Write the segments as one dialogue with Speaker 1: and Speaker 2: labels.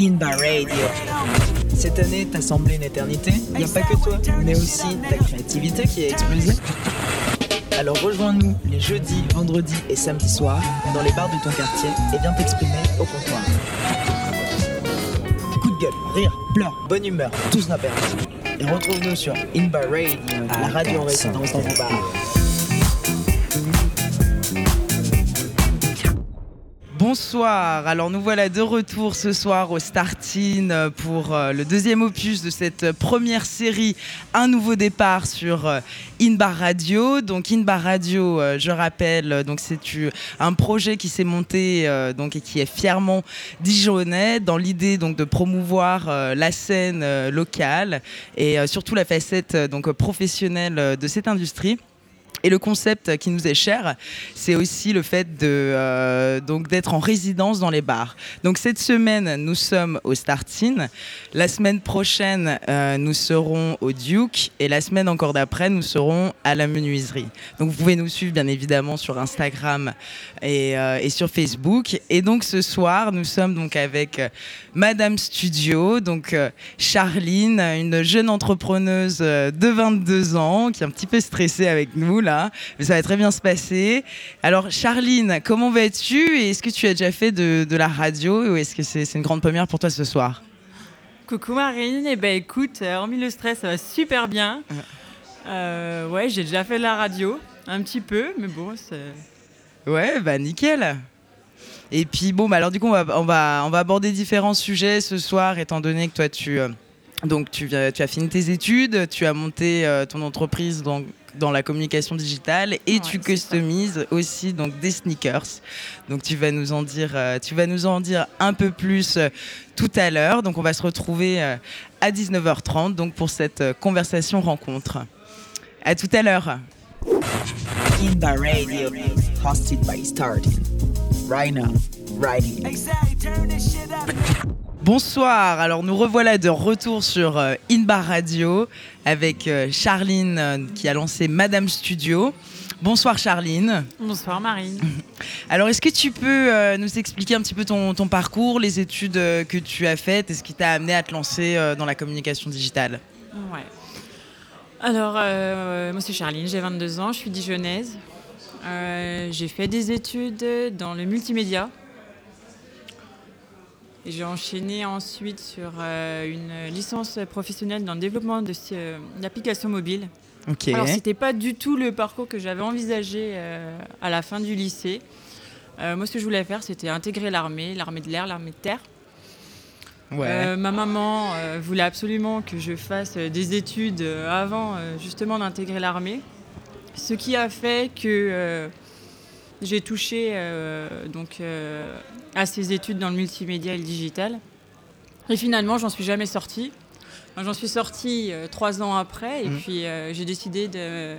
Speaker 1: Inba Radio. Cette année t'a semblé une éternité Il n'y a pas que toi, mais aussi ta créativité qui a explosé. Alors rejoins-nous les jeudis, vendredis et samedis soirs dans les bars de ton quartier et viens t'exprimer au comptoir. Coup de gueule, rire, pleurs, bonne humeur, tout n'a permis. Et retrouve-nous sur Inba Radio, la radio en résidence dans vos bars.
Speaker 2: Bonsoir, alors nous voilà de retour ce soir au Startin pour euh, le deuxième opus de cette première série Un nouveau départ sur euh, Inbar Radio. Donc Inbar Radio, euh, je rappelle, donc c'est un projet qui s'est monté et qui est fièrement dijonnais dans l'idée de promouvoir la scène locale et surtout la facette professionnelle de cette industrie. Et le concept qui nous est cher, c'est aussi le fait de euh, donc d'être en résidence dans les bars. Donc cette semaine, nous sommes au Startin. La semaine prochaine, euh, nous serons au Duke. Et la semaine encore d'après, nous serons à la menuiserie. Donc vous pouvez nous suivre bien évidemment sur Instagram et, euh, et sur Facebook. Et donc ce soir, nous sommes donc avec Madame Studio, donc Charline, une jeune entrepreneuse de 22 ans qui est un petit peu stressée avec nous là mais ça va très bien se passer. Alors, Charline, comment vas-tu? Et est-ce que tu as déjà fait de, la radio ou est-ce que c'est une grande première pour toi ce soir?
Speaker 3: Coucou Marine, et eh ben écoute, euh, hormis le stress, ça va super bien. Euh, ouais, j'ai déjà fait de la radio, un petit peu, mais bon, c'est.
Speaker 2: Ouais, bah nickel. Et puis bon, bah alors du coup, on va, on va, on va aborder différents sujets ce soir, étant donné que toi, tu, euh, donc tu, tu as fini tes études, tu as monté ton entreprise donc dans la communication digitale et tu customises aussi donc des sneakers. Donc tu vas nous en dire, euh, tu vas nous en dire un peu plus euh, tout à l'heure. Donc on va se retrouver euh, à 19h30 donc pour cette conversation rencontre. À tout à l'heure. Radio, hosted by Right now, right Bonsoir, alors nous revoilà de retour sur euh, Inbar Radio avec euh, Charline euh, qui a lancé Madame Studio. Bonsoir Charline.
Speaker 3: Bonsoir Marine.
Speaker 2: Alors est-ce que tu peux nous expliquer un petit peu ton, parcours, les études que tu as faites et ce qui t'a amené à te lancer dans la communication digitale?
Speaker 3: Ouais. Alors moi c'est Charline, j'ai 22 ans, je suis dijonnaise. j'ai fait des études dans le multimédia j'ai enchaîné ensuite sur euh, une licence professionnelle dans le développement euh, d'applications mobiles.
Speaker 2: Ok.
Speaker 3: Alors, c'était pas du tout le parcours que j'avais envisagé euh, à la fin du lycée. moi, ce que je voulais faire, c'était intégrer l'armée, l'armée de l'air, l'armée de terre.
Speaker 2: Ouais.
Speaker 3: ma maman voulait absolument que je fasse des études avant justement d'intégrer l'armée. Ce qui a fait que j'ai touché euh, donc, euh, à ces études dans le multimédia et le digital. Et finalement, j'en suis jamais sortie. J'en suis sortie euh, trois ans après et mmh. puis j'ai décidé de,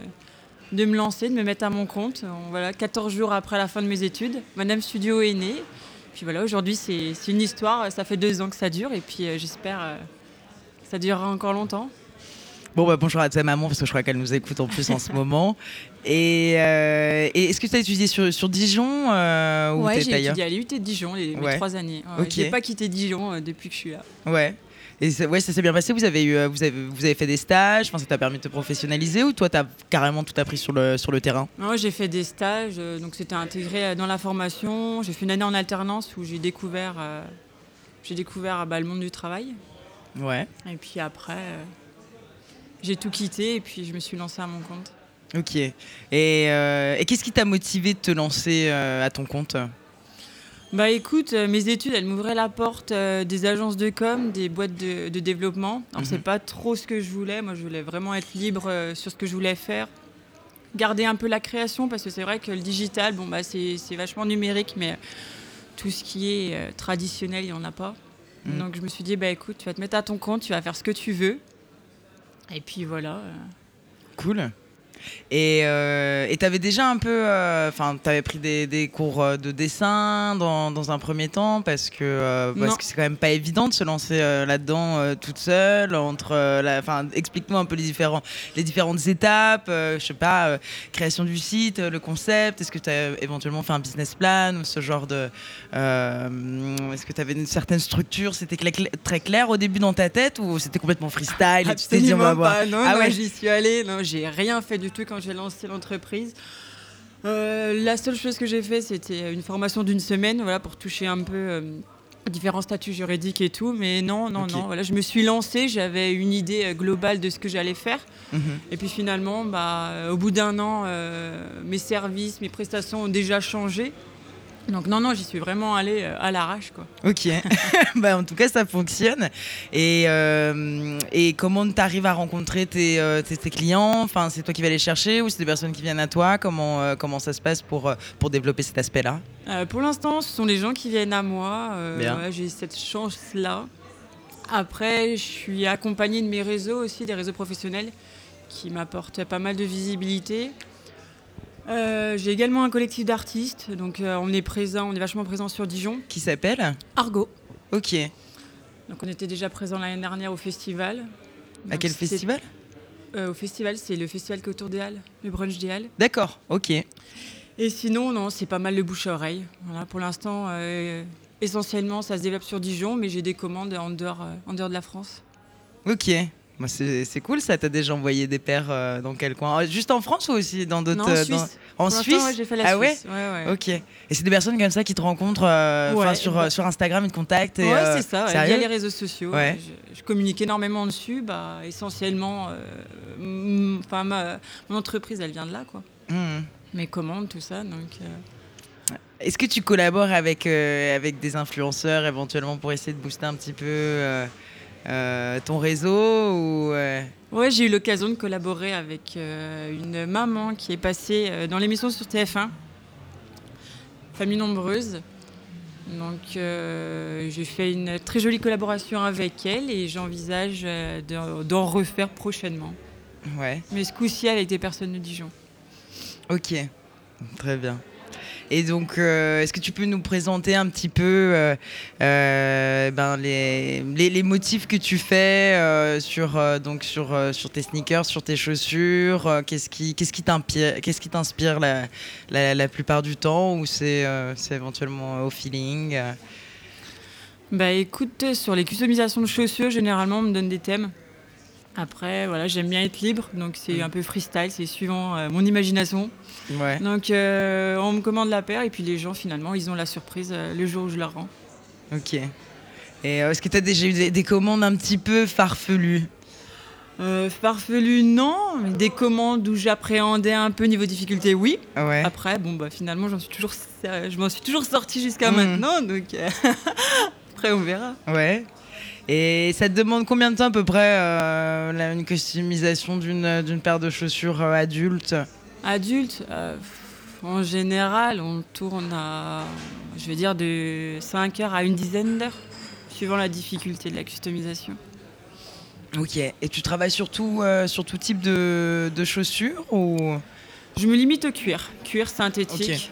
Speaker 3: de, me lancer, de me mettre à mon compte. voilà, 14 jours après la fin de mes études, Madame Studio est née. Puis voilà, aujourd'hui, c'est une histoire. Ça fait deux ans que ça dure et puis j'espère que ça durera encore longtemps.
Speaker 2: Bon, bah, bonjour à ta maman, parce que je crois qu'elle nous écoute en plus en ce moment. Et, euh, est-ce que tu as étudié sur, sur Dijon
Speaker 3: euh, ou Ouais, j'ai étudié à l'UT de Dijon les, trois années. Ouais, Je n'ai pas quitté Dijon euh, depuis que je suis là.
Speaker 2: Ouais. Et ouais, ça s'est bien passé. Vous avez, eu, vous avez, vous avez fait des stages. Enfin, ça t'a permis de te professionnaliser ou toi, tu as carrément tout appris sur le, sur le terrain?
Speaker 3: Moi, j'ai fait des stages. donc, c'était intégré dans la formation. J'ai fait une année en alternance où j'ai découvert, j'ai découvert bah, le monde du travail.
Speaker 2: Ouais.
Speaker 3: Et puis après, j'ai tout quitté et puis je me suis lancée à mon compte.
Speaker 2: Ok. Et, euh, qu'est-ce qui t'a motivé de te lancer euh, à ton compte?
Speaker 3: Bah écoute, euh, mes études, elles m'ouvraient la porte des agences de com, des boîtes de, développement. Alors mhm. c'est pas trop ce que je voulais. Moi, je voulais vraiment être libre sur ce que je voulais faire, garder un peu la création parce que c'est vrai que le digital, bon bah c'est vachement numérique, mais tout ce qui est traditionnel, il y en a pas. Mhm. Donc je me suis dit bah écoute, tu vas te mettre à ton compte, tu vas faire ce que tu veux. Et puis voilà.
Speaker 2: Cool. Et euh, tu avais déjà un peu. euh, Enfin, tu avais pris des, des cours euh, de dessin dans, dans un premier temps parce que euh, parce que c'est quand même pas évident de se lancer euh, là-dedans euh, toute seule. Entre, euh, enfin, explique-nous un peu les, différents, les différentes étapes. euh, je sais pas, euh, création du site, euh, le concept. Est-ce que tu as éventuellement fait un business plan ou ce genre de. euh, Est-ce que tu avais une certaine structure? C'était très clair au début dans ta tête ou c'était complètement freestyle et tu t'es dit, on va
Speaker 3: Absolument
Speaker 2: voir?
Speaker 3: Non,
Speaker 2: Ah
Speaker 3: non,
Speaker 2: ouais.
Speaker 3: j'y suis allée. Non, j'ai rien fait du tout quand j'ai lancé l'entreprise. Euh, la seule chose que j'ai fait, c'était une formation d'une semaine, voilà, pour toucher un peu euh, différents statuts juridiques et tout. Mais non, non, non. Voilà, je me suis lancée. J'avais une idée euh, globale de ce que j'allais faire.
Speaker 2: Mhm.
Speaker 3: Et puis finalement, bah, au bout d'un an, euh, mes services, mes prestations ont déjà changé. Donc non, non, j'y suis vraiment allée euh, à l'arrache, quoi.
Speaker 2: Ok, bah, en tout cas ça fonctionne. Et, euh, et comment tu arrives à rencontrer tes, euh, tes, tes clients? Enfin, c'est toi qui vas les chercher ou c'est des personnes qui viennent à toi? Comment, euh, comment ça se passe pour, pour développer cet aspect-là?
Speaker 3: Euh, pour l'instant, ce sont les gens qui viennent à moi. Euh, ouais, J'ai cette chance-là. Après, je suis accompagnée de mes réseaux aussi, des réseaux professionnels qui m'apportent pas mal de visibilité. Euh, J'ai également un collectif d'artistes, donc euh, on est présent, on est vachement présent sur Dijon.
Speaker 2: Qui s'appelle
Speaker 3: Argo.
Speaker 2: Ok.
Speaker 3: Donc on était déjà présent l'année dernière au festival.
Speaker 2: À
Speaker 3: Donc,
Speaker 2: quel festival
Speaker 3: euh, Au festival, c'est le festival qui est autour des Halles, le brunch des Halles.
Speaker 2: D'accord, ok.
Speaker 3: Et sinon, non, c'est pas mal le bouche à oreille. Voilà, pour l'instant, essentiellement, ça se développe sur Dijon, mais j'ai des commandes en dehors, en dehors de la France.
Speaker 2: Ok. Bah, c'est cool ça, t'as déjà envoyé des paires euh, dans quel coin? Euh, Juste en France ou aussi dans d'autres
Speaker 3: en
Speaker 2: euh,
Speaker 3: Suisse.
Speaker 2: dans- En
Speaker 3: Pour
Speaker 2: Suisse?
Speaker 3: ouais, j'ai fait la
Speaker 2: Ah
Speaker 3: Suisse. Ouais, ouais.
Speaker 2: Ok. Et c'est des personnes comme ça qui te rencontrent euh, sur, euh, sur Instagram, ils te contactent et,
Speaker 3: Ouais, c'est ça, via les réseaux sociaux.
Speaker 2: Ouais.
Speaker 3: Je, je communique énormément dessus. Bah, essentiellement, enfin, mon entreprise, elle vient de là, quoi.
Speaker 2: Mhm.
Speaker 3: Mes commandes, tout ça. Donc,
Speaker 2: Est-ce que tu collabores avec, avec des influenceurs éventuellement pour essayer de booster un petit peu euh, ton réseau ou euh,
Speaker 3: Ouais, j'ai eu l'occasion de collaborer avec euh, une maman qui est passée dans l'émission sur TF1, Famille nombreuse. Donc, euh, j'ai fait une très jolie collaboration avec elle et j'envisage d'en d'en refaire prochainement.
Speaker 2: Ouais,
Speaker 3: Mais ce coup-ci, elle était personne de Dijon.
Speaker 2: ok, très bien. Et donc, euh, est-ce que tu peux nous présenter un petit peu euh, euh, ben, les, motifs que tu fais sur, donc sur, sur tes sneakers, sur tes chaussures Qu'est-ce qui qu'est-ce qui t'inspire qu'est-ce qui t'inspire la, la, plupart du temps ou c'est c'est éventuellement au feeling
Speaker 3: Bah écoute, sur les customisations de chaussures, généralement, on me donne des thèmes. Après, voilà, j'aime bien être libre, donc c'est
Speaker 2: Mm.
Speaker 3: un peu freestyle, c'est suivant euh, mon imagination.
Speaker 2: Ouais.
Speaker 3: Donc euh, on me commande la paire et puis les gens finalement ils ont la surprise euh, le jour où je leur rends.
Speaker 2: Ok. Et est-ce que tu as déjà eu des, des commandes un petit peu farfelues?
Speaker 3: Euh, farfelu non, mais des commandes où j'appréhendais un peu niveau difficulté oui.
Speaker 2: Ouais.
Speaker 3: Après bon bah finalement j'en suis toujours je m'en suis toujours sortie jusqu'à
Speaker 2: Mm.
Speaker 3: maintenant donc après on verra.
Speaker 2: Ouais. Et ça te demande combien de temps à peu près euh, une customisation d'une d'une paire de chaussures euh, adulte
Speaker 3: Adulte euh, en général on tourne à je vais dire de 5 heures à une dizaine d'heures suivant la difficulté de la customisation.
Speaker 2: Ok. Et tu travailles surtout euh, sur tout type de, de chaussures ou?
Speaker 3: Je me limite au cuir, cuir synthétique.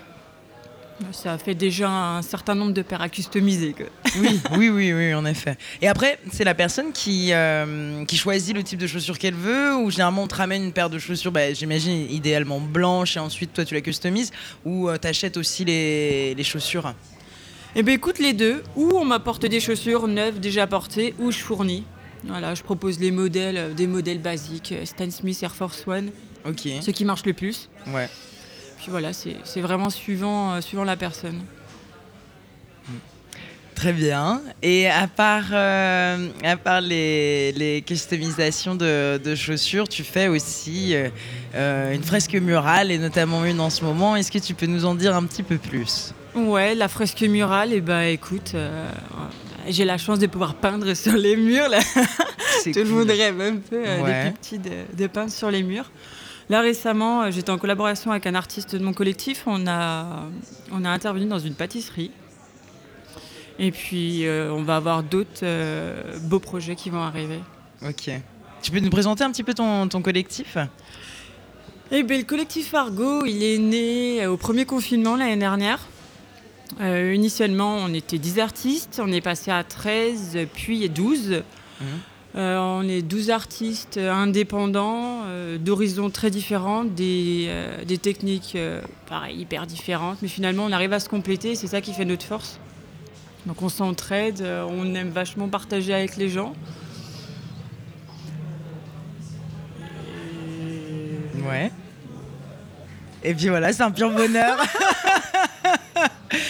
Speaker 3: Ça fait déjà un certain nombre de paires à customiser. quoi.
Speaker 2: oui, oui, oui, oui, en effet. Et après, c'est la personne qui, euh, qui choisit le type de chaussures qu'elle veut, ou généralement on te ramène une paire de chaussures, bah, j'imagine idéalement blanche, et ensuite toi tu la customises, ou tu t'achètes aussi les, les chaussures?
Speaker 3: Eh bien écoute les deux, ou on m'apporte des chaussures neuves déjà portées, ou je fournis. Voilà, je propose les modèles, euh, des modèles basiques, euh, Stan Smith Air Force One,
Speaker 2: Ok.
Speaker 3: ceux qui marchent le plus.
Speaker 2: Ouais.
Speaker 3: Puis voilà, c'est vraiment suivant, euh, suivant la personne.
Speaker 2: Très bien. Et à part, euh, à part les, les customisations de, de chaussures, tu fais aussi euh, une fresque murale et notamment une en ce moment. Est-ce que tu peux nous en dire un petit peu plus?
Speaker 3: Ouais, la fresque murale, et bah écoute, euh, j'ai la chance de pouvoir peindre sur les murs là. Tout le
Speaker 2: cool.
Speaker 3: monde rêve un peu
Speaker 2: Ouais.
Speaker 3: des plus petits de, de peindre sur les murs. Là récemment, euh, j'étais en collaboration avec un artiste de mon collectif. On a, on a intervenu dans une pâtisserie. Et puis euh, on va avoir d'autres euh, beaux projets qui vont arriver.
Speaker 2: Ok. Tu peux nous présenter un petit peu ton, ton collectif?
Speaker 3: Eh ben, le collectif Argo, il est né au premier confinement l'année dernière. Euh, initialement, on était 10 artistes, on est passé à 13, puis 12. Euh, on est 12 artistes indépendants, euh, d'horizons très différents, des, euh, des techniques pareil, hyper différentes, mais finalement on arrive à se compléter, c'est ça qui fait notre force. Donc on s'entraide, on aime vachement partager avec les gens.
Speaker 2: Ouais. Et puis voilà, c'est un pur bonheur.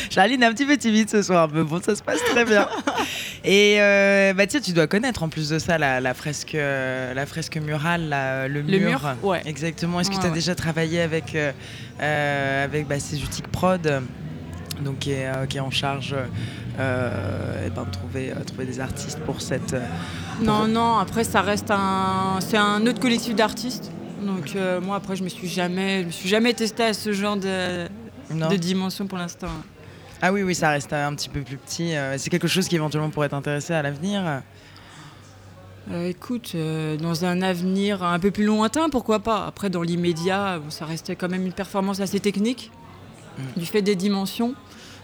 Speaker 2: Charline est un petit peu timide ce soir, mais bon, ça se passe très bien. Et euh, bah tu dois connaître en plus de ça la, fresque, euh, la fresque murale, le,
Speaker 3: le mur. ouais.
Speaker 2: Exactement. Est-ce que tu as déjà travaillé avec, euh, avec bah, Prod donc qui est, qui est en charge euh, ben, de trouver, trouver des artistes pour cette.
Speaker 3: Non, non, après ça reste un. C'est un autre collectif d'artistes. Donc moi après je me suis jamais, je me suis jamais testé à ce genre de, de dimension pour l'instant.
Speaker 2: Ah oui, oui, ça reste un petit peu plus petit. Euh, c'est quelque chose qui éventuellement pourrait t'intéresser à l'avenir
Speaker 3: euh, écoute, euh, dans un avenir un peu plus lointain, pourquoi pas Après, dans l'immédiat, ça restait quand même une performance assez technique, mm. du fait des dimensions.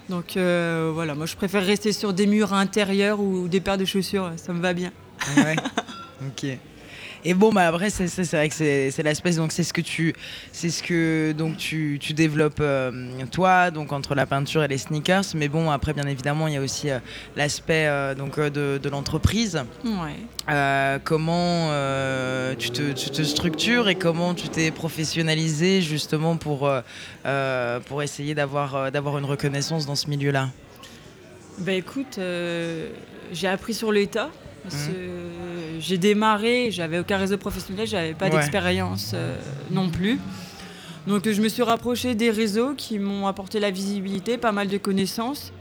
Speaker 3: Donc voilà, moi je préfère rester sur des murs intérieurs ou des paires de chaussures, ça me va bien.
Speaker 2: Ouais, ok. Et bon, bah après, c'est vrai que c'est l'aspect, donc c'est ce que tu, c'est ce que donc tu, tu développes euh, toi, donc entre la peinture et les sneakers. Mais bon, après, bien évidemment, il y a aussi euh, l'aspect euh, donc de, de l'entreprise.
Speaker 3: Ouais.
Speaker 2: comment tu te, tu, te, structures et comment tu t'es professionnalisé justement pour pour essayer d'avoir d'avoir une reconnaissance dans ce milieu-là?
Speaker 3: Bah écoute, j'ai appris sur l'état. Mmh. J'ai démarré, j'avais aucun réseau professionnel, j'avais pas d'expérience euh, non plus. Donc je me suis rapprochée des réseaux qui m'ont apporté la visibilité, pas mal de connaissances.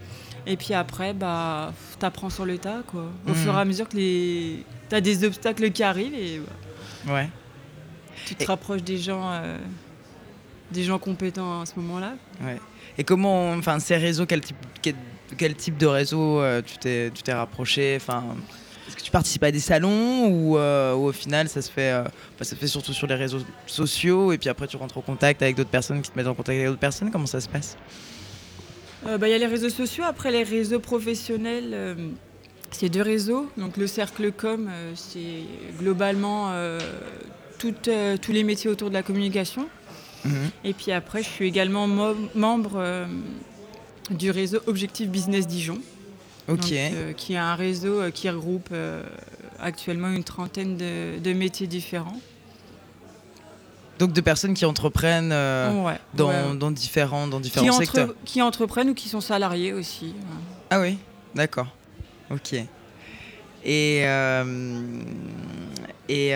Speaker 3: Et puis après, bah, apprends sur le tas, quoi. Au mmh. fur et à mesure que les... as des obstacles qui arrivent et
Speaker 2: ouais.
Speaker 3: tu te rapproches des gens, euh, des gens compétents à ce moment-là.
Speaker 2: Ouais. Et comment, enfin, ces réseaux, quel type, quel, type de réseau euh, tu t'es, tu t'es rapproché, enfin. Est-ce que tu participes à des salons euh, ou, au final ça se fait, euh, bah, ça fait surtout sur les réseaux sociaux et puis après tu rentres en contact avec d'autres personnes qui te mettent en contact avec d'autres personnes? Comment ça se passe?
Speaker 3: Euh, bah, Il y a les réseaux sociaux, après les réseaux professionnels. c'est deux réseaux. Donc le cercle com, c'est globalement tous les métiers autour de la communication. Mhm. Et puis après, je suis également membre du réseau Objectif Business Dijon. Euh, qui est un réseau euh, qui regroupe euh, actuellement une trentaine de, métiers différents.
Speaker 2: Donc de personnes qui entreprennent dans, différents, dans différents secteurs.
Speaker 3: qui entreprennent ou qui sont salariés aussi.
Speaker 2: Ah oui, d'accord. Ok. Et, et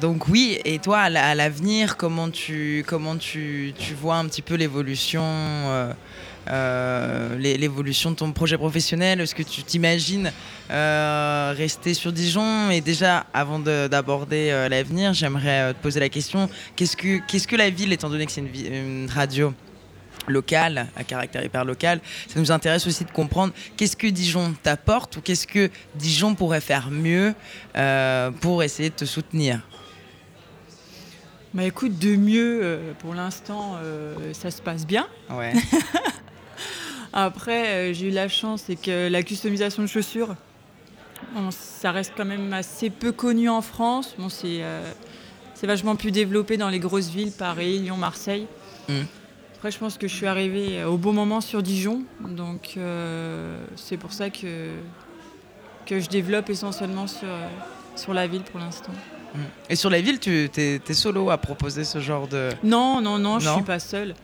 Speaker 2: donc oui, et toi à l'avenir, comment tu, comment tu, tu, vois un petit peu l'évolution l'évolution de ton projet professionnel Est-ce que tu t'imagines euh, rester sur Dijon? Et déjà, avant d'aborder euh, l'avenir, j'aimerais te poser la question qu'est-ce que, qu'est-ce que la ville, étant donné que c'est une, radio locale, à caractère hyper local, ça nous intéresse aussi de comprendre qu'est-ce que Dijon t'apporte ou qu'est-ce que Dijon pourrait faire mieux pour essayer de te soutenir?
Speaker 3: Bah écoute, de mieux, pour l'instant, ça se passe bien.
Speaker 2: Ouais.
Speaker 3: Après, euh, j'ai eu la chance, c'est que la customisation de chaussures, ça reste quand même assez peu connu en France. Bon, c'est euh, vachement plus développé dans les grosses villes, Paris, Lyon, Marseille. Mm. Après, je pense que je suis arrivée au bon moment sur Dijon. Donc, euh, c'est pour ça que, que je développe essentiellement sur, sur la ville pour l'instant.
Speaker 2: Mm. Et sur la ville, tu es, solo à proposer ce genre de...
Speaker 3: Non, non, non, je ne suis pas seule.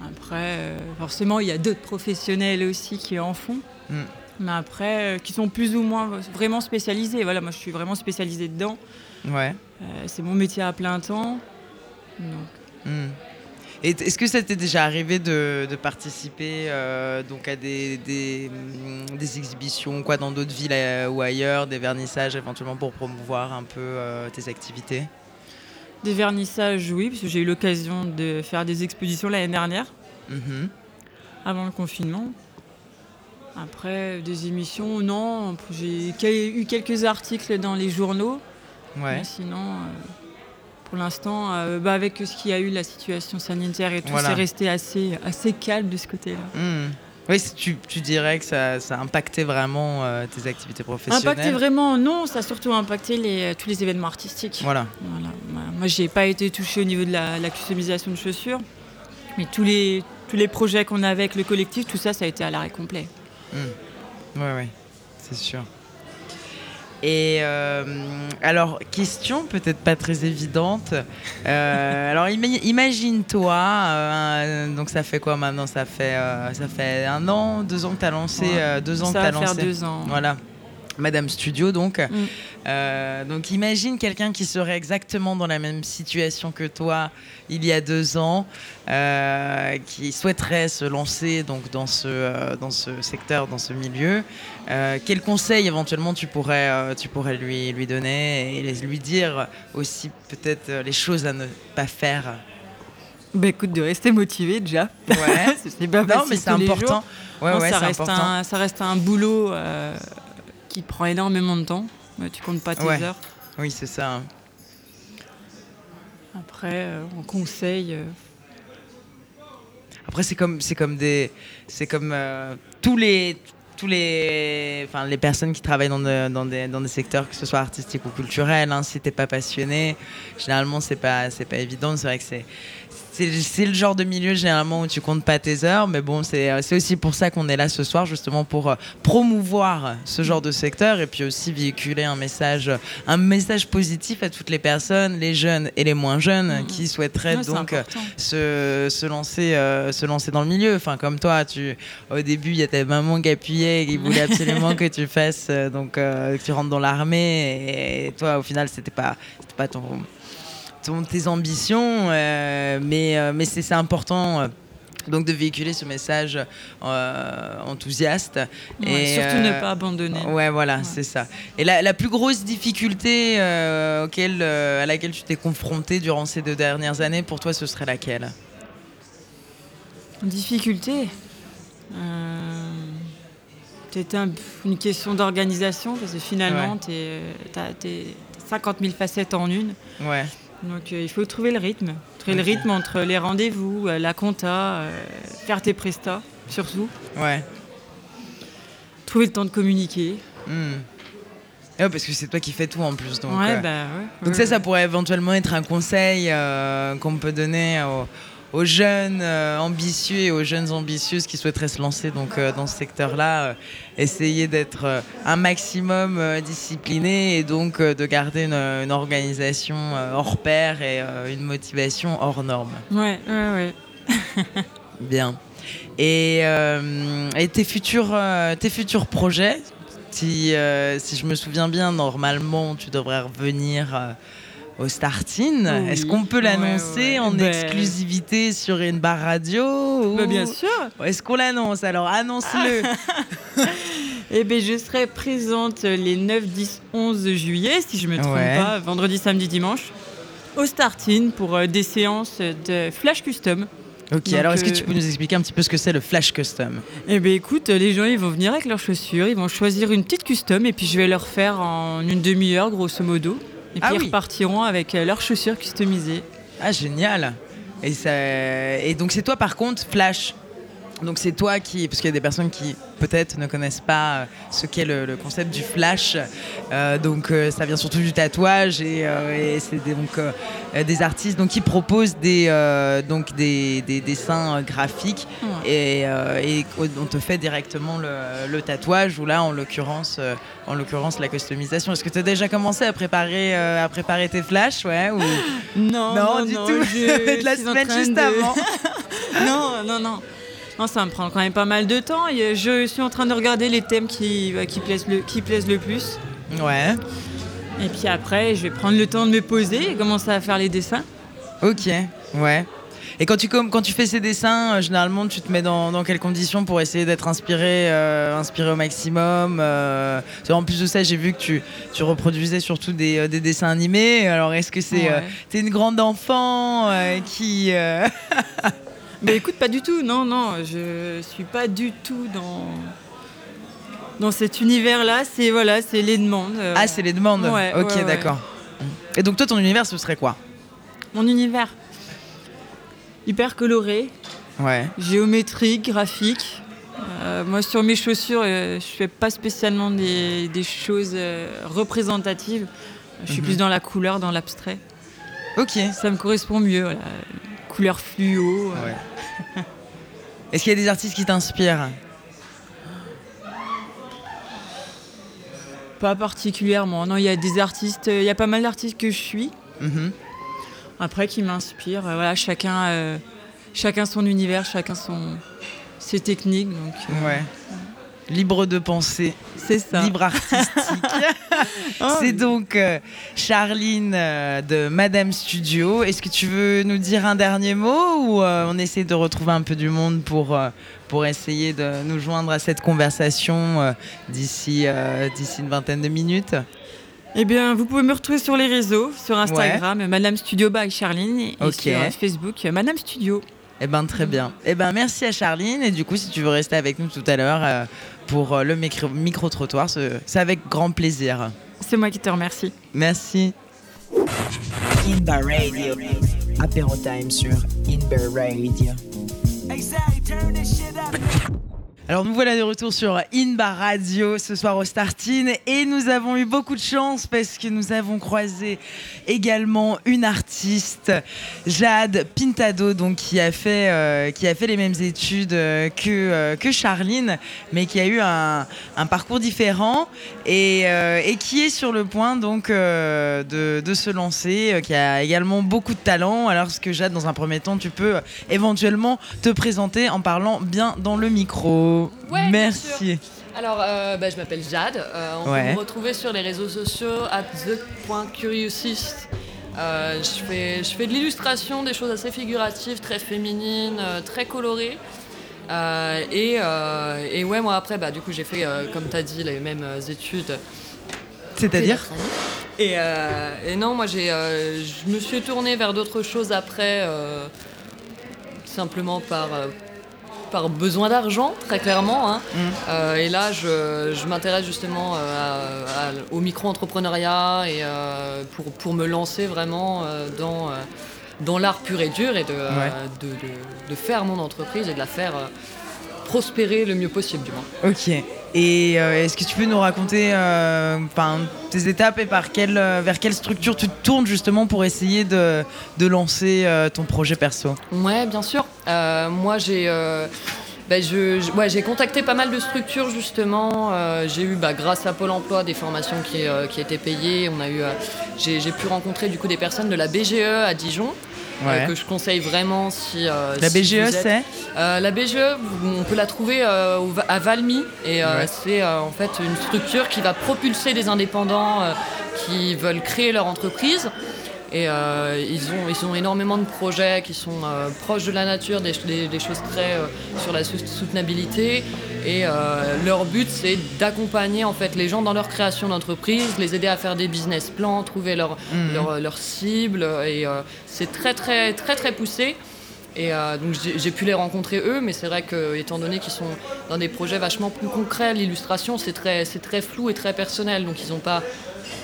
Speaker 3: Après, euh, forcément, il y a d'autres professionnels aussi qui en font. Mm. Mais après, euh, qui sont plus ou moins vraiment spécialisés. Voilà, moi, je suis vraiment spécialisée dedans.
Speaker 2: Ouais.
Speaker 3: Euh, c'est mon métier à plein temps.
Speaker 2: Mm. Et est-ce que ça t'est déjà arrivé de, participer donc à des, des, mm, des, exhibitions quoi, dans d'autres villes ou ailleurs, des vernissages éventuellement pour promouvoir un peu tes activités?
Speaker 3: Des vernissages, oui, parce que j'ai eu l'occasion de faire des expositions l'année dernière, mhm. avant le confinement. Après, des émissions, non. J'ai eu quelques articles dans les journaux.
Speaker 2: Ouais.
Speaker 3: sinon, Pour l'instant, euh, bah, avec ce qu'il y a eu, la situation sanitaire et tout,
Speaker 2: Voilà.
Speaker 3: c'est resté assez, assez calme de ce côté-là.
Speaker 2: Hmm. Oui, tu, tu dirais que ça, ça a impacté vraiment euh, tes activités professionnelles.
Speaker 3: Impacté vraiment, non, ça a surtout impacté les, tous les événements artistiques.
Speaker 2: Voilà.
Speaker 3: Voilà. Moi, j'ai pas été touchée au niveau de la, la customisation de chaussures, mais tous les, tous les projets qu'on a avec le collectif, tout ça, ça a été à l'arrêt complet.
Speaker 2: Oui, oui, c'est sûr. Et euh, alors, question peut-être pas très évidente. Euh, alors, ima- imagine-toi, euh, donc ça fait quoi maintenant? Ça fait euh, ça fait un an, deux ans que tu as lancé,
Speaker 3: Ouais.
Speaker 2: euh, deux ans
Speaker 3: ça
Speaker 2: que
Speaker 3: va faire deux ans.
Speaker 2: Voilà. Madame Studio, donc.
Speaker 3: Mm.
Speaker 2: Euh, donc, imagine quelqu'un qui serait exactement dans la même situation que toi il y a deux ans, euh, qui souhaiterait se lancer donc dans ce euh, dans ce secteur, dans ce milieu. Quel conseil éventuellement tu pourrais tu pourrais lui lui donner et lui dire aussi peut-être les choses à ne pas faire?
Speaker 3: Bah écoute, de rester motivé déjà.
Speaker 2: Ouais.
Speaker 3: c'est pas
Speaker 2: non, mais c'est important.
Speaker 3: jours.
Speaker 2: Ouais,
Speaker 3: Non,
Speaker 2: ouais,
Speaker 3: ça, reste
Speaker 2: important.
Speaker 3: un, ça reste un boulot euh, qui prend énormément de temps. Ouais, tu comptes pas tes
Speaker 2: Ouais.
Speaker 3: heures.
Speaker 2: Oui, c'est ça. hein.
Speaker 3: Après, euh, on conseille. euh,
Speaker 2: Après, c'est comme, c'est comme des, c'est comme euh, tous les, tous les, enfin les personnes qui travaillent dans, de- dans des, dans des secteurs, que ce soit artistiques ou culturels. Hein, si t'es pas passionné, généralement c'est pas, c'est pas évident. C'est vrai que c'est, c'est, le genre de milieu généralement où tu comptes pas tes heures, mais bon, c'est, euh, aussi pour ça qu'on est là ce soir, justement pour euh, promouvoir ce genre de secteur et puis aussi véhiculer un message, un message positif à toutes les personnes, les jeunes et les moins jeunes,
Speaker 3: Mhm.
Speaker 2: qui souhaiteraient donc euh, se, se lancer euh, se lancer dans le milieu enfin comme toi tu au début il y a ta maman qui appuyait et qui voulait absolument que tu fasses euh, donc euh, que tu rentres dans l'armée et, toi au final c'était pas pas ton, ton- tes ambitions euh, mais euh, mais c'est c'est important euh, donc de véhiculer ce message euh, enthousiaste
Speaker 3: Ouais,
Speaker 2: et
Speaker 3: surtout
Speaker 2: euh,
Speaker 3: ne pas abandonner.
Speaker 2: Ouais, voilà,
Speaker 3: Ouais.
Speaker 2: c'est ça. Et la, la plus grosse difficulté euh, auquel, à laquelle tu t'es confronté durant ces deux dernières années, pour toi, ce serait laquelle?
Speaker 3: Difficulté? C'était un- une question d'organisation parce que finalement, tu as, 50 000 facettes en une.
Speaker 2: Ouais.
Speaker 3: Donc euh, il faut trouver le rythme. Trouver le rythme entre les rendez-vous, euh, la compta, euh, faire tes prestats surtout.
Speaker 2: Ouais.
Speaker 3: Trouver le temps de communiquer.
Speaker 2: Hmm. Ouais, parce que c'est toi qui fais tout en plus. Donc,
Speaker 3: ouais, bah ouais.
Speaker 2: donc ça, ça pourrait éventuellement être un conseil qu'on peut donner aux, aux jeunes euh, ambitieux et aux jeunes ambitieuses qui souhaiteraient se lancer donc, euh, dans ce secteur-là. euh, essayer d'être un maximum discipliné et donc de garder une, une organisation hors pair et une motivation hors norme.
Speaker 3: Ouais, ouais, ouais.
Speaker 2: Bien. Et, euh, et tes, futurs, euh, tes futurs projets, si, euh, si je me souviens bien, normalement, tu devrais revenir au Startin.
Speaker 3: Oui.
Speaker 2: Est-ce qu'on peut l'annoncer
Speaker 3: ouais.
Speaker 2: en
Speaker 3: Ben-
Speaker 2: exclusivité sur une barre radio ou-
Speaker 3: Bah, bien sûr.
Speaker 2: Est-ce qu'on l'annonce Alors, annonce-le.
Speaker 3: Eh ben, je serai présente les 9, 10, 11 juillet, si je me trompe
Speaker 2: Ouais.
Speaker 3: pas, vendredi, samedi, dimanche, au Startin pour euh, des séances de Flash Custom.
Speaker 2: ok,
Speaker 3: Donc,
Speaker 2: alors est-ce que
Speaker 3: euh,
Speaker 2: tu peux nous expliquer un petit peu ce que c'est le Flash Custom?
Speaker 3: Eh ben écoute, les gens ils vont venir avec leurs chaussures, ils vont choisir une petite custom et puis je vais leur faire en une demi-heure grosso modo. Et puis
Speaker 2: Ah
Speaker 3: ils
Speaker 2: oui.
Speaker 3: repartiront avec euh, leurs chaussures customisées.
Speaker 2: Ah, génial et, ça... et donc, c'est toi, par contre, Flash? Donc c'est toi qui, parce qu'il y a des personnes qui peut-être ne connaissent pas euh, ce qu'est le, le concept du flash. Euh, donc euh, ça vient surtout du tatouage et, euh, et c'est des- donc des artistes donc qui proposent des donc des, des dessins graphiques et, et on te fait directement le, le tatouage ou là en l'occurrence en l'occurrence la customisation. Est-ce que tu as déjà commencé à préparer à préparer tes flashs ouais ou?
Speaker 3: Non,
Speaker 2: non, du tout
Speaker 3: je
Speaker 2: la semaine juste
Speaker 3: de-
Speaker 2: avant.
Speaker 3: non, non, non. Non, ça me prend quand même pas mal de temps. Et Je suis en train de regarder les thèmes qui, ouais, qui, plaisent, le, qui plaisent le plus.
Speaker 2: Ouais.
Speaker 3: Et puis après, je vais prendre le temps de me poser et commencer à faire les dessins.
Speaker 2: Ok, ouais. Et quand tu, quand tu fais ces dessins, euh, généralement, tu te mets dans, dans quelles conditions pour essayer d'être inspiré, euh, inspiré au maximum euh, En plus de ça, j'ai vu que tu, tu reproduisais surtout des, euh, des dessins animés. Alors, est-ce que c'est
Speaker 3: Ouais.
Speaker 2: euh, t'es une grande enfant euh, qui...
Speaker 3: Mais écoute, pas du tout. Non, non, je suis pas du tout dans dans cet univers-là. C'est voilà, c'est les demandes. euh,
Speaker 2: Ah, c'est les demandes
Speaker 3: Ouais,
Speaker 2: Ok,
Speaker 3: ouais, ouais.
Speaker 2: d'accord. Et donc, toi, ton univers, ce serait quoi?
Speaker 3: Mon univers. Hyper coloré,
Speaker 2: Ouais.
Speaker 3: géométrique, graphique. Euh, moi, sur mes chaussures, euh, je fais pas spécialement des, des choses euh, représentatives. Je suis
Speaker 2: Mhm.
Speaker 3: plus dans la couleur, dans l'abstrait.
Speaker 2: Ok.
Speaker 3: Ça me correspond mieux. Voilà. Couleur fluo.
Speaker 2: Ouais. Est-ce qu'il y a des artistes qui t'inspirent?
Speaker 3: Pas particulièrement. Non, il y a des artistes, il y a pas mal d'artistes que je suis.
Speaker 2: Mhm.
Speaker 3: Après, qui m'inspirent. Voilà, chacun, euh, chacun son univers, chacun son ses techniques. Donc, euh,
Speaker 2: Ouais. Libre de penser,
Speaker 3: c'est ça.
Speaker 2: libre artistique.
Speaker 3: Oh,
Speaker 2: C'est donc euh, Charline euh, de Madame Studio. Est-ce que tu veux nous dire un dernier mot ou euh, on essaie de retrouver un peu du monde pour, euh, pour essayer de nous joindre à cette conversation d'ici d'ici une vingtaine de minutes?
Speaker 3: Eh bien, vous pouvez me retrouver sur les réseaux, sur Instagram, Madame Studio by Charline, et sur Facebook, Madame Studio.
Speaker 2: Eh ben très bien. Eh ben merci à Charline et du coup si tu veux rester avec nous tout à l'heure euh, pour euh, le micro- micro-trottoir, ce- c'est avec grand plaisir.
Speaker 3: C'est moi qui te remercie.
Speaker 2: Merci.
Speaker 1: Inbar Radio. Apéro Time sur Inbar Radio.
Speaker 2: Alors nous voilà de retour sur Inbar Radio ce soir au Startin et nous avons eu beaucoup de chance parce que nous avons croisé également une artiste, Jade Pintado, donc qui a fait euh, qui a fait les mêmes études euh, que euh, que Charline, mais qui a eu un, un parcours différent et, et qui est sur le point donc de, de se lancer, qui a également beaucoup de talent. Alors ce que Jade, dans un premier temps, tu peux éventuellement te présenter en parlant bien dans le micro.
Speaker 4: Ouais, bien
Speaker 2: Merci.
Speaker 4: Alors, euh, bah, je m'appelle Jade. Euh, on
Speaker 2: Ouais.
Speaker 4: peut me retrouver sur les réseaux sociaux at the.curiousist. Euh, je, fais, je fais de l'illustration, des choses assez figuratives, très féminines, euh, très colorées. Euh, et, euh, et ouais, moi après, bah, du coup, j'ai fait, euh, comme tu as dit, les mêmes études.
Speaker 2: C'est-à-dire
Speaker 4: Et, euh, et non, moi, j'ai, euh, je me suis tournée vers d'autres choses après, euh, simplement par, euh, par besoin d'argent, très clairement. hein.
Speaker 2: Mm.
Speaker 4: Euh, et là, je, je m'intéresse justement euh, à- à- au micro-entrepreneuriat et euh, pour, pour me lancer vraiment dans, dans l'art pur et dur et de,
Speaker 2: Ouais.
Speaker 4: de, de- de faire mon entreprise et de la faire prospérer le mieux possible, du moins.
Speaker 2: Ok. Et euh, est-ce que tu peux nous raconter euh, tes étapes et par quelle, euh, vers quelle structure tu te tournes justement pour essayer de, de lancer euh, ton projet perso?
Speaker 4: Ouais, bien sûr. Moi, j'ai bah, ouais, j'ai contacté pas mal de structures justement. Euh, j'ai eu, bah, grâce à Pôle Emploi, des formations qui, euh, qui étaient payées. On a eu, euh, j'ai, j'ai pu rencontrer du coup des personnes de la BGE à Dijon. Euh, que je conseille vraiment si. euh,
Speaker 2: La
Speaker 4: si
Speaker 2: BGE, c'est
Speaker 4: Euh, La BGE, on peut la trouver euh, à Valmy et euh,
Speaker 2: Ouais.
Speaker 4: c'est euh, en fait une structure qui va propulser des indépendants euh, qui veulent créer leur entreprise. Et euh, ils, ont, ils ont énormément de projets qui sont euh, proches de la nature, des, des- des choses très euh, sur la sou- soutenabilité. Et euh, leur but, c'est d'accompagner en fait les gens dans leur création d'entreprise, les aider à faire des business plans, trouver leur,
Speaker 2: Mhm.
Speaker 4: leur, leur cible. Et euh, c'est très très très très poussé. Et euh, donc j'ai pu les rencontrer eux, mais c'est vrai que étant donné qu'ils sont dans des projets vachement plus concrets, l'illustration c'est très c'est très flou et très personnel, donc ils n'ont pas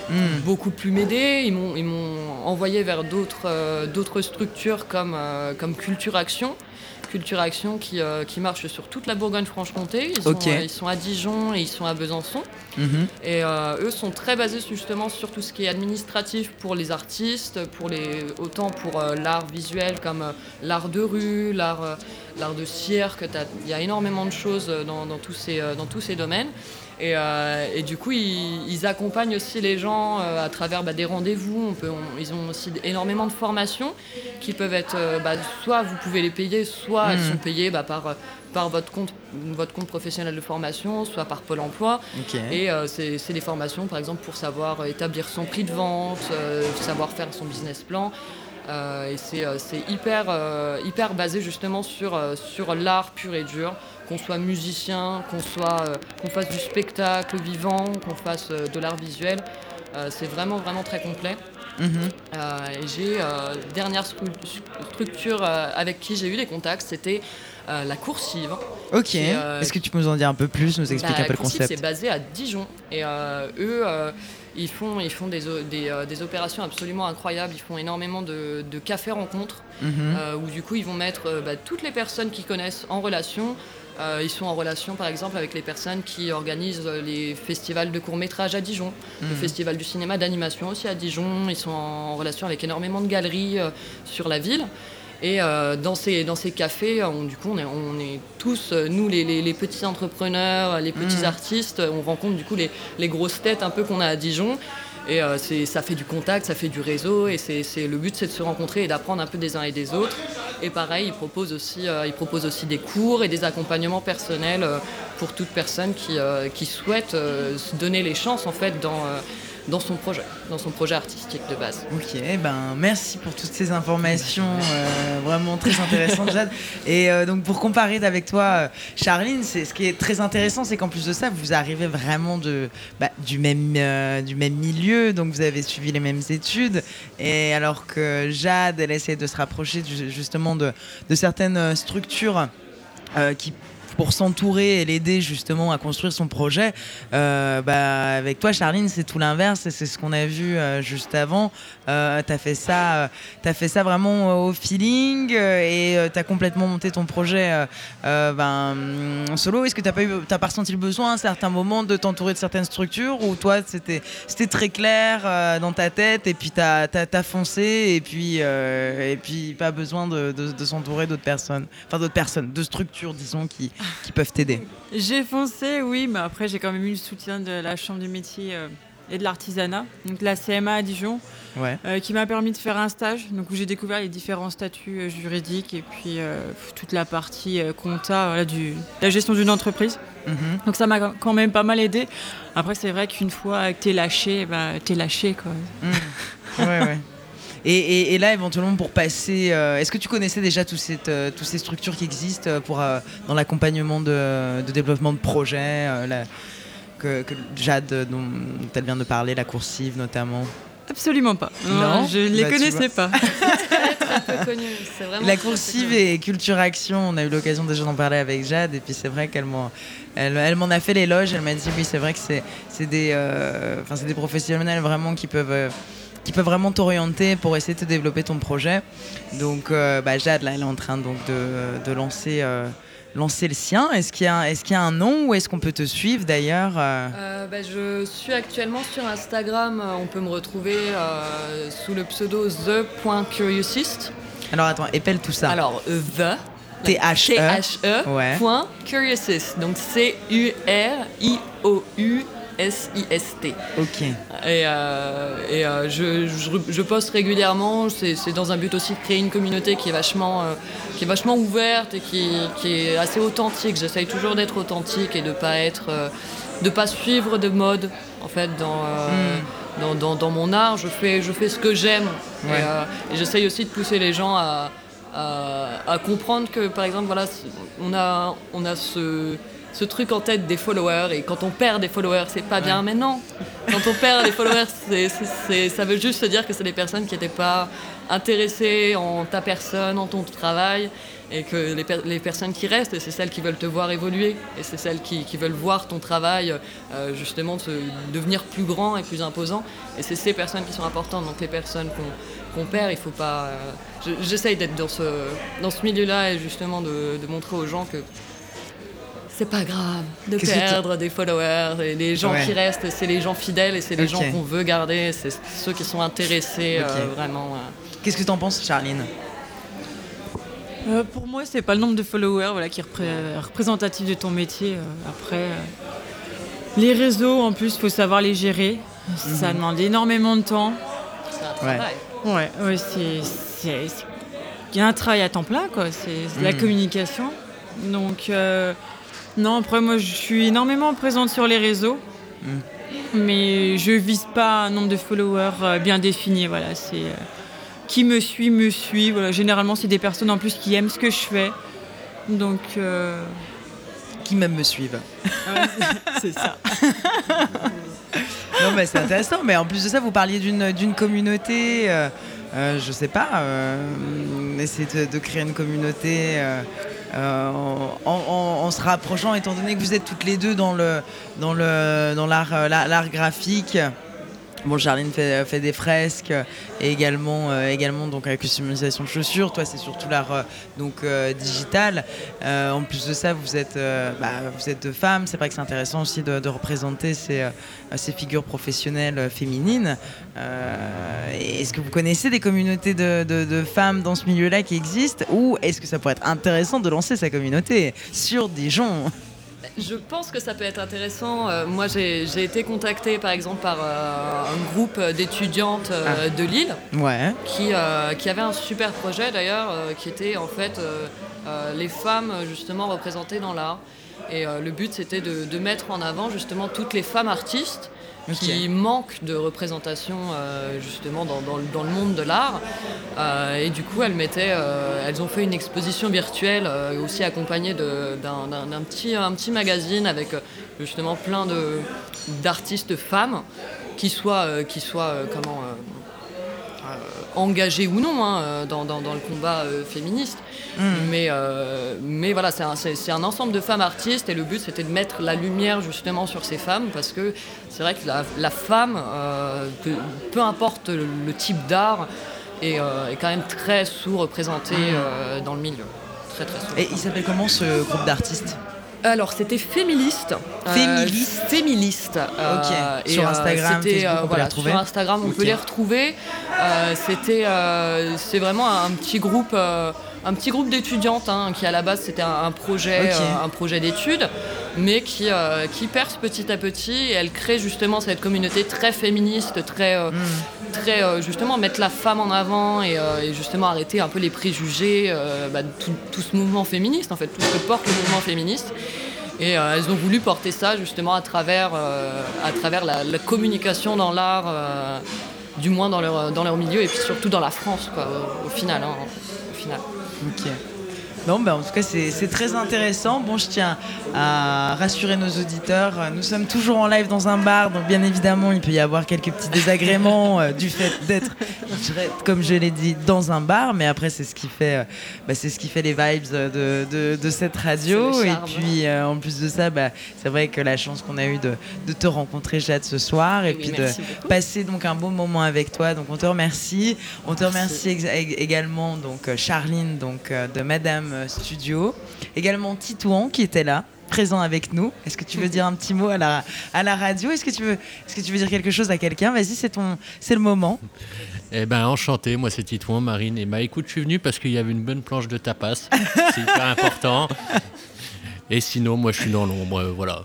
Speaker 2: Hmm.
Speaker 4: beaucoup plus m'aider. Ils m'ont ils m'ont envoyé vers d'autres euh, d'autres structures comme euh, comme Culture Action. Culture Action qui, euh, qui marche sur toute la Bourgogne-Franche-Comté. Ils, sont,
Speaker 2: Ok.
Speaker 4: euh, ils sont à Dijon et ils sont à Besançon.
Speaker 2: Mhm.
Speaker 4: Et euh, eux sont très basés justement sur tout ce qui est administratif pour les artistes, pour les, autant pour l'art visuel comme l'art de rue, l'art l'art de cirque. Il y a énormément de choses dans, dans tous, ces, dans tous ces domaines. Et, euh, et du coup, ils, ils accompagnent aussi les gens euh, à travers bah, des rendez-vous. On peut, on- ils ont aussi énormément de formations qui peuvent être, euh, bah, soit vous pouvez les payer, soit elles
Speaker 2: Mhm.
Speaker 4: sont payées bah, par, par votre, compte, votre compte professionnel de formation, soit par Pôle emploi. Et c'est des formations, par exemple, pour savoir établir son prix de vente, savoir faire son business plan. Euh, et c'est euh, hyper, euh, hyper basé justement sur, euh, sur l'art pur et dur, qu'on soit musicien, qu'on soit, euh, qu'on fasse du spectacle vivant, qu'on fasse euh, de l'art visuel. Euh, c'est vraiment, vraiment très complet.
Speaker 2: Mhm.
Speaker 4: et j'ai dernière structure avec qui j'ai eu des contacts, c'était la coursive.
Speaker 2: Ok. Est-ce que tu peux nous en dire un peu plus, nous expliquer bah, un peu le concept?
Speaker 4: C'est basé à Dijon et eux ils font, ils font des, des, euh, des, opérations absolument incroyables. Ils font énormément de, de cafés rencontres mhm. euh, où du coup ils vont mettre euh, bah, toutes les personnes qu'ils connaissent en relation. ils sont en relation par exemple avec les personnes qui organisent les festivals de court métrage à Dijon, le mhm. festival du cinéma d'animation aussi à Dijon. Ils sont en relation avec énormément de galeries sur la ville. Et euh, dans, ces, dans ces cafés, on, du coup, on est, on est tous, euh, nous, les, les, petits entrepreneurs, les petits mmh. artistes, on rencontre du coup les, les, grosses têtes un peu qu'on a à Dijon. Et euh, ça fait du contact, ça fait du réseau. Et c'est, le but, c'est de se rencontrer et d'apprendre un peu des uns et des autres. Et pareil, ils proposent aussi, ils proposent aussi des cours et des accompagnements personnels pour toute personne qui, qui souhaite se donner les chances, en fait, dans dans son projet, dans son projet artistique de base.
Speaker 2: Ok, ben merci pour toutes ces informations euh, vraiment très intéressantes, Jade. Et euh, donc pour comparer avec toi, euh, Charline, c'est ce qui est très intéressant, c'est qu'en plus de ça, vous arrivez vraiment de bah, du même du même milieu, donc vous avez suivi les mêmes études. Et alors que Jade, elle essaie de se rapprocher justement de, de certaines structures qui pour s'entourer et l'aider justement à construire son projet. Euh, bah, avec toi, Charline, c'est tout l'inverse et c'est ce qu'on a vu euh, juste avant. Euh, tu as, fait ça, as fait ça vraiment au feeling et tu as complètement monté ton projet ben, solo. Est-ce que tu n'as pas, ressenti le besoin à un certain moment de t'entourer de certaines structures ou toi, c'était très clair dans ta tête et puis tu as, foncé et puis, et puis pas besoin de, de s'entourer d'autres personnes, enfin d'autres personnes, de structures, disons, qui, qui peuvent t'aider
Speaker 3: J'ai foncé, oui, mais après j'ai quand même eu le soutien de la Chambre du métier euh, et de l'artisanat, donc la CMA à Dijon, euh, qui m'a permis de faire un stage, donc où j'ai découvert les différents statuts euh, juridiques et puis toute la partie compta, du, la gestion d'une entreprise. Mhm. Donc ça m'a quand même pas mal aidé. Après c'est vrai qu'une fois que t'es lâché, bah, t'es lâché quoi.
Speaker 2: Mhm. Ouais, ouais. Et, là, éventuellement, pour passer, euh, est-ce que tu connaissais déjà toutes euh, ces structures qui existent euh, pour, dans l'accompagnement de, développement de projets que, Jade, dont elle vient de parler, la coursive notamment?
Speaker 3: Absolument pas. Non, je ne les bah, connaissais pas.
Speaker 2: la coursive et Culture Action, on a eu l'occasion déjà d'en parler avec Jade, et puis c'est vrai qu'elle m'en elle, m'en a fait l'éloge. Elle m'a dit oui, c'est vrai que c'est des, des professionnels vraiment qui peuvent qui peut vraiment t'orienter pour essayer de développer ton projet. Donc euh, bah, Jade, là, elle est en train donc, de, de lancer, euh, lancer le sien. Est-ce qu'il y, a, est qu'il y a un nom ou est-ce qu'on peut te suivre d'ailleurs
Speaker 4: euh? bah, Je suis actuellement sur Instagram. On peut me retrouver sous le pseudo the.curiousist.
Speaker 2: Alors attends, épelle tout ça.
Speaker 4: Alors, the.
Speaker 2: T-H-E.
Speaker 4: T-H-E. Point Curiousist. Donc C-U-R-I-O-U. S-I-S-T.
Speaker 2: Ok. Et,
Speaker 4: euh, et euh, je, je, poste régulièrement. C'est dans un but aussi de créer une communauté qui est vachement, euh, qui est vachement ouverte et qui, qui est assez authentique. J'essaye toujours d'être authentique et de pas être, de pas suivre de mode en fait dans. Hmm. dans, dans, dans, mon art, je fais, je fais ce que j'aime. Et, j'essaye aussi de pousser les gens à, à, à, comprendre que, par exemple, voilà, on a, on a ce, ce truc en tête des followers et quand on perd des followers c'est pas bien mais non. Quand on perd des followers c'est, ça veut juste se dire que c'est des personnes qui n'étaient pas intéressées en ta personne en ton travail et que les, les personnes qui restent c'est celles qui veulent te voir évoluer et c'est celles qui, qui veulent voir ton travail euh, justement se devenir plus grand et plus imposant et c'est ces personnes qui sont importantes. Donc les personnes qu'on, perd il faut pas euh, j'essaye d'être dans ce, dans ce milieu là et justement de, de montrer aux gens que c'est pas grave de perdre des followers. Et les gens qui restent, c'est les gens fidèles et c'est les gens qu'on veut garder. C'est ceux qui sont intéressés euh, vraiment. Euh.
Speaker 2: Qu'est-ce que tu en penses, Charline?
Speaker 3: Euh, pour moi, c'est pas le nombre de followers voilà, qui est représentatif de ton métier. après, les réseaux, en plus, il faut savoir les gérer. Ça mhm. demande énormément de temps.
Speaker 4: C'est un travail.
Speaker 3: Ouais, ouais, c'est. Il y a un travail à temps plein, quoi. C'est la mhm. communication. Donc, non, après, moi, je suis énormément présente sur les réseaux. Hmm. Mais je vise pas un nombre de followers euh, bien défini. Voilà, c'est euh, qui me suit me suit. Voilà, généralement, c'est des personnes en plus qui aiment ce que je fais. Donc. Euh,
Speaker 2: qui même me suivent.
Speaker 3: c'est ça.
Speaker 2: non, mais c'est intéressant. Mais en plus de ça, vous parliez d'une communauté. Euh, euh, je sais pas, euh, essayer de, créer une communauté en, se rapprochant, étant donné que vous êtes toutes les deux dans le dans le dans l'art graphique. Bon, Charline fait, fait, des fresques et également, euh, également donc la customisation de chaussures. Toi, c'est surtout l'art euh, donc euh, digital. en plus de ça, vous êtes, bah, vous êtes deux femmes. C'est vrai que c'est intéressant aussi de, représenter ces, ces, figures professionnelles féminines. est-ce que vous connaissez des communautés de, de femmes dans ce milieu-là qui existent? Ou est-ce que ça pourrait être intéressant de lancer sa communauté sur Dijon?
Speaker 4: Je pense que ça peut être intéressant. Euh, moi, j'ai été contactée par exemple par euh, un groupe d'étudiantes euh, ah. de Lille
Speaker 2: ouais.
Speaker 4: qui, qui avait un super projet d'ailleurs, qui était en fait les femmes justement représentées dans l'art. Et le but c'était de, de, mettre en avant justement toutes les femmes artistes qui manque de représentation justement dans, le monde de l'art. Euh, et du coup, elles, mettaient, euh, elles ont fait une exposition virtuelle aussi accompagnée d'un petit, un petit magazine avec justement plein d'artistes femmes qui soient, qui soient comment, engagées ou non hein, dans, dans, le combat féministe. Mm. Mais, euh, mais voilà, c'est un, un, ensemble de femmes artistes et le but c'était de mettre la lumière justement sur ces femmes parce que c'est vrai que la, femme, euh, peu, importe le, type d'art, est, euh, est, quand même très sous-représentée mm. dans le milieu. Très, très
Speaker 2: et il s'appelle comment ce groupe d'artistes?
Speaker 4: Alors c'était Fémiliste.
Speaker 2: Fémiliste.
Speaker 4: fémiliste.
Speaker 2: ok. sur Instagram, on voilà,
Speaker 4: Sur Instagram, on peut les retrouver. c'était, c'est vraiment un petit groupe un petit groupe d'étudiantes hein, qui à la base c'était un, projet, euh, un projet d'études, mais qui, euh, qui perce petit à petit et elle crée justement cette communauté très féministe, très, euh, mm. très justement mettre la femme en avant et, justement arrêter un peu les préjugés, bah, tout, ce mouvement féministe en fait, tout ce que porte le mouvement féministe. Et elles ont voulu porter ça justement à travers, à travers la, communication dans l'art, du moins dans leur, dans leur milieu et puis surtout dans la France quoi, au, final. Hein, au final.
Speaker 2: Ok. Non, ben, en tout cas, c'est très intéressant. Bon, je tiens à rassurer nos auditeurs. Nous sommes toujours en live dans un bar, donc bien évidemment, il peut y avoir quelques petits désagréments euh, du fait d'être, comme je l'ai dit, dans un bar. Mais après, c'est ce qui fait, euh, bah, c'est ce qui fait les vibes de, de, cette radio. Et puis, euh, en plus de ça, bah, c'est vrai que la chance qu'on a eu de, de, te rencontrer, Jade, ce soir, et puis de passer donc un bon moment avec toi. Donc, on te remercie. On te remercie également, donc Charline, donc de Madame euh, studio. Également Titouan qui était là présent avec nous. Est-ce que tu veux dire un petit mot à la, à la radio? Est-ce que, tu veux, est-ce que tu veux dire quelque chose à quelqu'un? Vas-y, c'est le moment.
Speaker 5: Eh ben, enchanté, moi c'est Titouan, Marine. Et bah écoute, je suis venu parce qu'il y avait une bonne planche de tapas. c'est hyper important. Et sinon, moi je suis dans l'ombre, euh, voilà.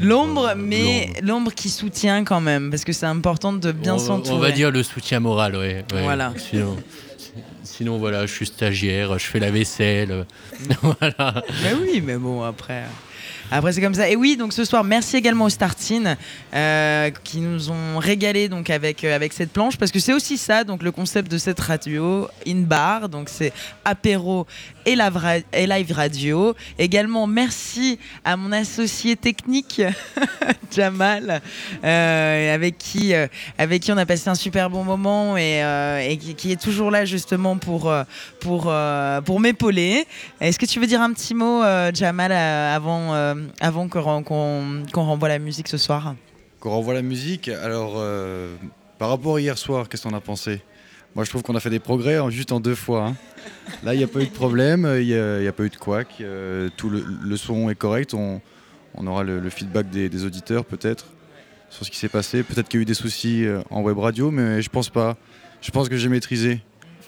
Speaker 2: L'ombre, mais l'ombre. qui soutient quand même, parce que c'est important de bien s'entourer.
Speaker 5: On va dire le soutien moral, oui.
Speaker 2: Voilà.
Speaker 5: Sinon, Sinon, voilà, je suis stagiaire, je fais la vaisselle. voilà.
Speaker 2: Mais oui, mais bon, après. Après, c'est comme ça. Et oui, donc ce soir, merci également aux Startines euh, qui nous ont régalé donc avec, euh, avec cette planche parce que c'est aussi ça, donc le concept de cette radio, in bar, donc c'est apéro et, live radio. Également, merci à mon associé technique, Jamal, euh, avec, qui, avec qui on a passé un super bon moment et, qui, est toujours là justement pour, pour, pour m'épauler. Est-ce que tu veux dire un petit mot, Jamal, avant euh, avant qu'on renvoie la musique ce soir
Speaker 6: Qu'on renvoie la musique, alors euh, par rapport à hier soir, qu'est-ce qu'on a pensé? Moi je trouve qu'on a fait des progrès en, juste en deux fois. Hein. Là il n'y a pas eu de problème, il n'y a, pas eu de couac, euh, tout le, son est correct, on, aura le, feedback des, auditeurs peut-être sur ce qui s'est passé. Peut-être qu'il y a eu des soucis en web radio, mais je pense pas. Je pense que j'ai maîtrisé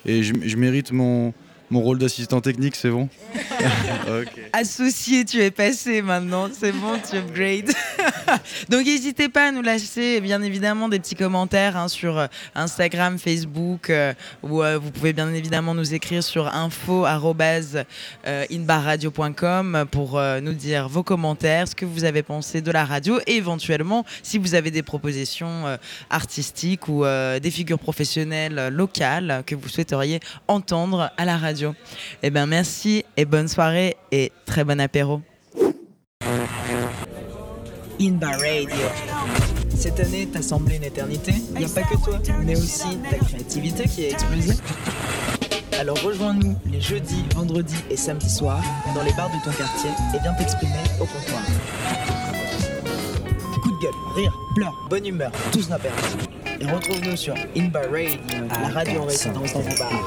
Speaker 6: et je mérite mon rôle d'assistant technique, c'est bon?
Speaker 2: Associé, tu es passé maintenant, c'est bon, tu upgrades. Donc n'hésitez pas à nous lâcher bien évidemment des petits commentaires hein, sur euh, Instagram, Facebook, euh, ou euh, vous pouvez bien évidemment nous écrire sur info.inbarradio.com pour nous dire vos commentaires, ce que vous avez pensé de la radio et éventuellement si vous avez des propositions artistiques ou des figures professionnelles locales que vous souhaiteriez entendre à la radio. Eh bien, merci et bonne soirée et très bon apéro.
Speaker 1: In Radio.
Speaker 2: Cette année t'a semblé une éternité. Il a pas que toi, mais aussi ta créativité qui a explosé. Alors rejoins-nous les jeudis, vendredis et samedis soirs dans les bars de ton quartier et viens t'exprimer au comptoir. Coup de gueule, rire, pleurs, bonne humeur, tout n'a. Et retrouve-nous sur Inbar Radio, la radio en résidence dans vos bars.